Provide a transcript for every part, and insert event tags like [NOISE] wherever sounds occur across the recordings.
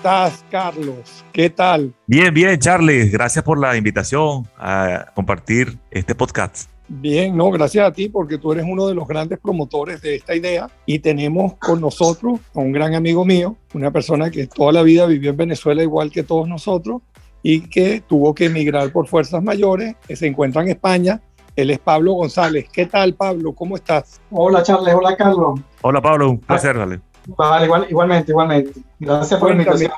estás, Carlos? ¿Qué tal? Bien, bien, Charlie. Gracias por la invitación a compartir este podcast. Bien, no, gracias a ti porque tú eres uno de los grandes promotores de esta idea y tenemos con nosotros a un gran amigo mío, una persona que toda la vida vivió en Venezuela igual que todos nosotros y que tuvo que emigrar por fuerzas mayores, que se encuentra en España. Él es Pablo González. ¿Qué tal, Pablo? ¿Cómo estás? Hola, Charles. Hola, Carlos. Hola, Pablo. Un placer, dale. Vale, igual, igualmente, igualmente. Gracias por la invitación.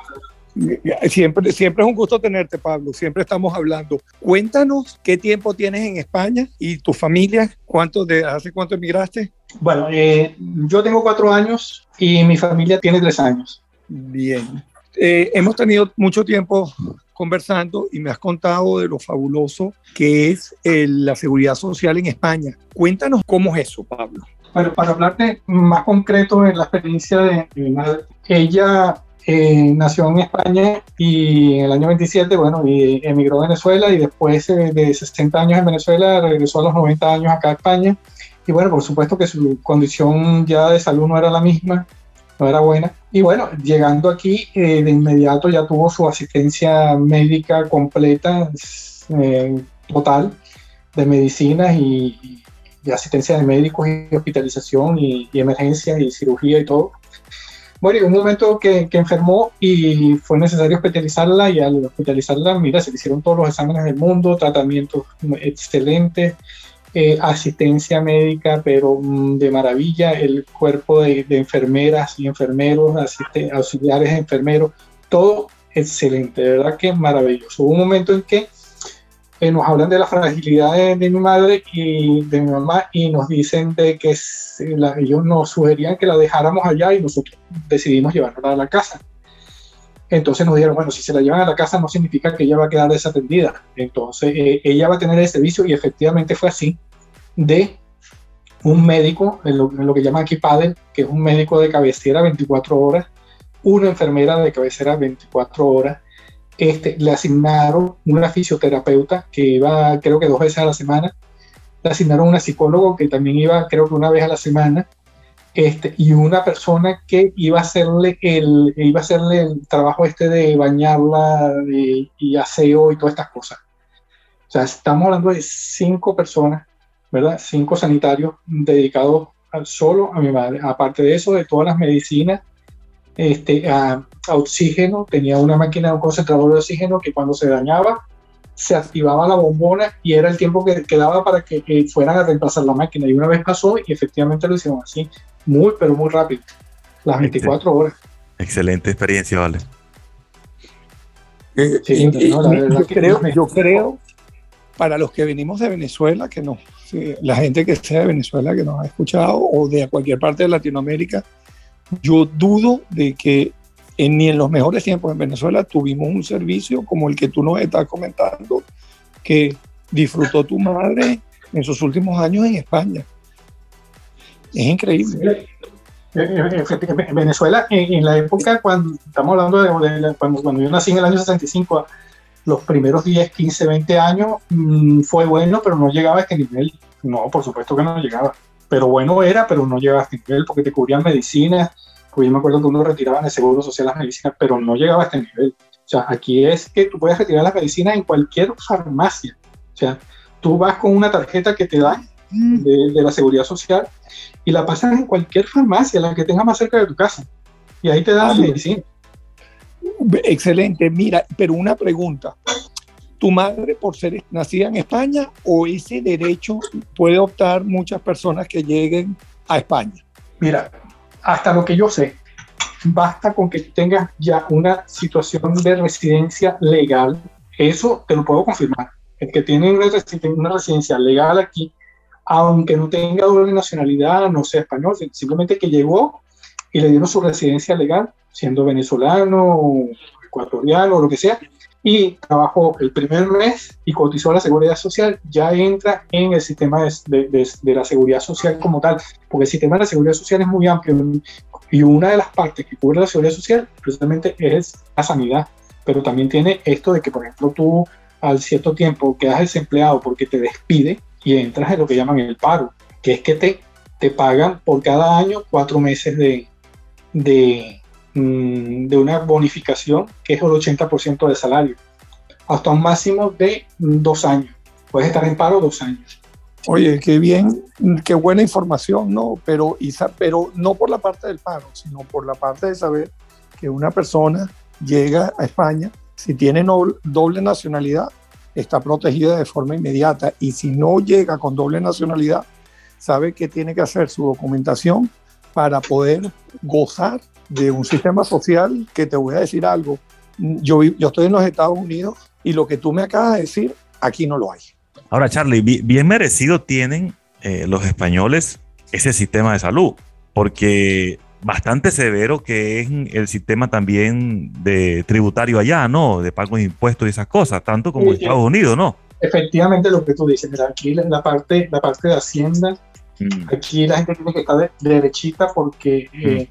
Siempre, siempre es un gusto tenerte, Pablo. Siempre estamos hablando. Cuéntanos qué tiempo tienes en España y tu familia. ¿Cuánto de, ¿Hace cuánto emigraste? Bueno, eh, yo tengo cuatro años y mi familia tiene tres años. Bien. Eh, hemos tenido mucho tiempo conversando y me has contado de lo fabuloso que es eh, la seguridad social en España. Cuéntanos cómo es eso, Pablo. Bueno, para hablarte más concreto en la experiencia de mi madre, ella eh, nació en España y en el año 27, bueno, y emigró a Venezuela y después eh, de 60 años en Venezuela regresó a los 90 años acá a España. Y bueno, por supuesto que su condición ya de salud no era la misma, no era buena. Y bueno, llegando aquí, eh, de inmediato ya tuvo su asistencia médica completa, total, de medicinas y, y, asistencia de médicos y hospitalización y, y emergencia y cirugía y todo. Bueno, y un momento que, que, enfermó y fue necesario hospitalizarla y al hospitalizarla, mira, se le hicieron todos los exámenes del mundo, tratamientos excelentes, eh, asistencia médica, pero mm, de maravilla, el cuerpo de, de enfermeras y enfermeros, auxiliares de enfermeros, todo excelente, de verdad que maravilloso. Hubo un momento en que eh, nos hablan de la fragilidad de, mi madre y de mi mamá y nos dicen de que ellos nos sugerían que la dejáramos allá y nosotros decidimos llevarla a la casa. Entonces nos dijeron, bueno, si se la llevan a la casa no significa que ella va a quedar desatendida. Entonces eh, ella va a tener el servicio y efectivamente fue así, de un médico, en lo, que llaman aquí padre, que es un médico de cabecera 24 horas, una enfermera de cabecera 24 horas, este, le asignaron una fisioterapeuta que iba creo que dos veces a la semana, le asignaron una psicólogo que también iba creo que una vez a la semana, este, y una persona que iba a hacerle el, iba a hacerle el trabajo este de bañarla de, y aseo y todas estas cosas. O sea, estamos hablando de cinco personas, ¿verdad? Cinco sanitarios dedicados solo a mi madre. Aparte de eso, de todas las medicinas este, a, a, oxígeno, tenía una máquina, un concentrador de oxígeno que cuando se dañaba se activaba la bombona y era el tiempo que quedaba para que, que, fueran a reemplazar la máquina. Y una vez pasó y efectivamente lo hicieron así, muy, pero muy rápido, las 24 Excelente. horas. Excelente experiencia, vale. Eh, sí, y, no, yo, creo, yo creo, para los que venimos de Venezuela, que no, la gente que sea de Venezuela que nos ha escuchado o de cualquier parte de Latinoamérica, yo dudo de que en, ni en los mejores tiempos en Venezuela tuvimos un servicio como el que tú nos estás comentando, que disfrutó tu madre en sus últimos años en España. Es increíble. En Venezuela, en, la época cuando estamos hablando de, cuando, yo nací en el año 65, los primeros 10, 15, 20 años mmm, fue bueno, pero no llegaba a este nivel. No, por supuesto que no llegaba pero bueno era, pero no llegaba a este nivel porque te cubrían medicinas, porque yo me acuerdo que uno retiraba en el seguro social las medicinas, pero no llegaba a este nivel. O sea, aquí es que tú puedes retirar las medicinas en cualquier farmacia. O sea, tú vas con una tarjeta que te dan de, de la seguridad social y la pasas en cualquier farmacia, la que tenga más cerca de tu casa. Y ahí te dan ah, la medicina. Excelente. Mira, pero una pregunta tu madre por ser nacida en España o ese derecho puede optar muchas personas que lleguen a España? Mira, hasta lo que yo sé, basta con que tengas ya una situación de residencia legal. Eso te lo puedo confirmar. El que tiene una residencia legal aquí, aunque no tenga doble nacionalidad, no sea español, simplemente que llegó y le dieron su residencia legal, siendo venezolano, ecuatoriano o lo que sea, y trabajó el primer mes y cotizó a la seguridad social, ya entra en el sistema de, de, de, la seguridad social como tal, porque el sistema de la seguridad social es muy amplio y una de las partes que cubre la seguridad social precisamente es la sanidad, pero también tiene esto de que, por ejemplo, tú al cierto tiempo quedas desempleado porque te despide y entras en lo que llaman el paro, que es que te, te pagan por cada año cuatro meses de, de, mm, de una bonificación que es el 80% del salario, hasta un máximo de dos años. Puedes estar en paro dos años. Oye, qué bien, qué buena información, ¿no? Pero, pero no por la parte del paro, sino por la parte de saber que una persona llega a España, si tiene doble nacionalidad, está protegida de forma inmediata y si no llega con doble nacionalidad, sabe que tiene que hacer su documentación para poder gozar de un sistema social que te voy a decir algo. Yo, yo estoy en los Estados Unidos y lo que tú me acabas de decir, aquí no lo hay. Ahora, Charlie, bien merecido tienen eh, los españoles ese sistema de salud, porque bastante severo que es el sistema también de tributario allá, ¿no? De pago de impuestos y esas cosas, tanto como en Estados Unidos, ¿no? Efectivamente, lo que tú dices, mira, aquí la parte, la parte de Hacienda, mm. aquí la gente tiene que estar de, derechita porque mm. eh,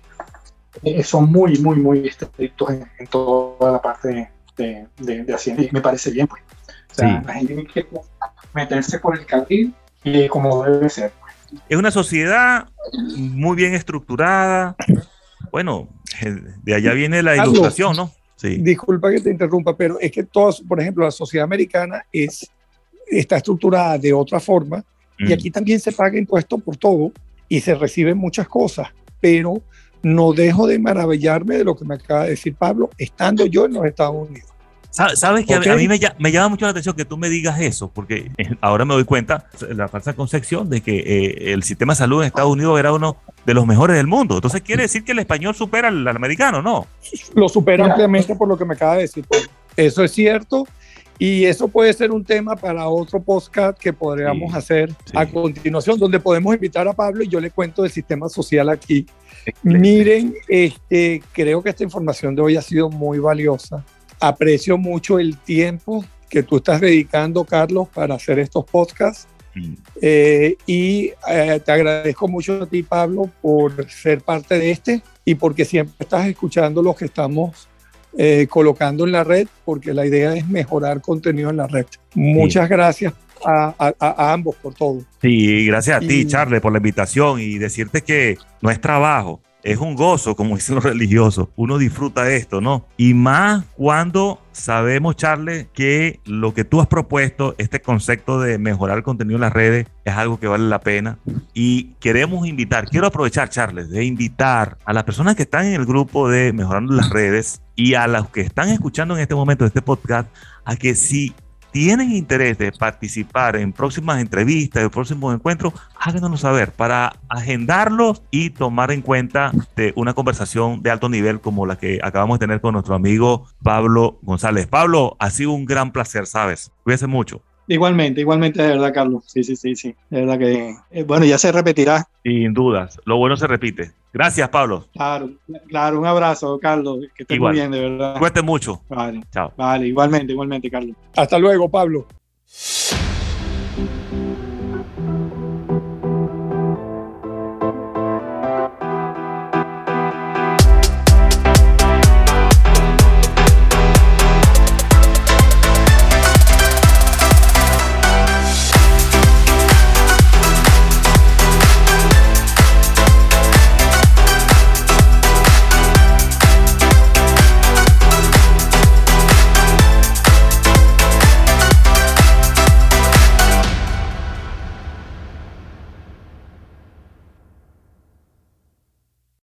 eh, son muy, muy, muy estrictos en, toda la parte de, de, Hacienda y me parece bien, pues. O sea, la gente tiene que meterse por el carril y como debe ser. Es una sociedad muy bien estructurada. Bueno, de allá viene la ilustración, ¿no? Sí. Disculpa que te interrumpa, pero es que todos, por ejemplo, la sociedad americana es, está estructurada de otra forma y mm. aquí también se paga impuesto por todo y se reciben muchas cosas, pero no dejo de maravillarme de lo que me acaba de decir Pablo, estando yo en los Estados Unidos. Sabes que a, mí me, llama mucho la atención que tú me digas eso, porque ahora me doy cuenta, la falsa concepción de que eh, el sistema de salud en Estados Unidos era uno de los mejores del mundo. Entonces quiere decir que el español supera al, americano, ¿no? Lo supera ampliamente por lo que me acaba de decir. Eso es cierto. Y eso puede ser un tema para otro podcast que podríamos hacer a continuación, donde podemos invitar a Pablo y yo le cuento del sistema social aquí. Miren, este, creo que esta información de hoy ha sido muy valiosa aprecio mucho el tiempo que tú estás dedicando, Carlos, para hacer estos podcasts. Mm. Eh, y eh, te agradezco mucho a ti, Pablo, por ser parte de este y porque siempre estás escuchando lo que estamos eh, colocando en la red, porque la idea es mejorar contenido en la red. Muchas gracias a, ambos por todo. Sí, gracias a ti, Charles, por la invitación y decirte que no es trabajo, es un gozo, como [LAUGHS] dicen los religiosos. Uno disfruta esto, ¿no? Y más cuando sabemos, Charles, que lo que tú has propuesto, este concepto de mejorar el contenido en las redes, es algo que vale la pena. Y queremos invitar, quiero aprovechar, Charles, de invitar a las personas que están en el grupo de Mejorando las Redes y a los que están escuchando en este momento este podcast, a que si tienen interés de participar en próximas entrevistas, en próximos encuentros, háganoslo saber para agendarlos y tomar en cuenta una conversación de alto nivel como la que acabamos de tener con nuestro amigo Pablo González. Pablo, ha sido un gran placer, ¿sabes? Cuídese mucho. Igualmente, igualmente, de verdad, Carlos. Sí, sí, sí, sí. De verdad que, eh, bueno, ya se repetirá. Sin dudas. Lo bueno se repite. Gracias, Pablo. Claro, claro. Un abrazo, Carlos. Que estés muy bien, de verdad. Cueste mucho. Vale. Chao. Vale, igualmente, igualmente, Carlos. Hasta luego, Pablo.